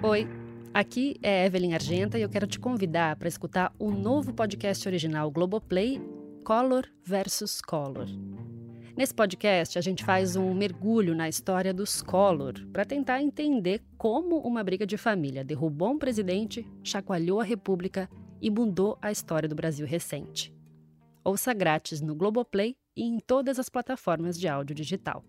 Oi, aqui é Evelyn Argenta e eu quero te convidar para escutar o novo podcast original Globoplay, Color versus Color. Nesse podcast, a gente faz um mergulho na história dos Color para tentar entender como uma briga de família derrubou um presidente, chacoalhou a República e mudou a história do Brasil recente. Ouça grátis no Globoplay e em todas as plataformas de áudio digital.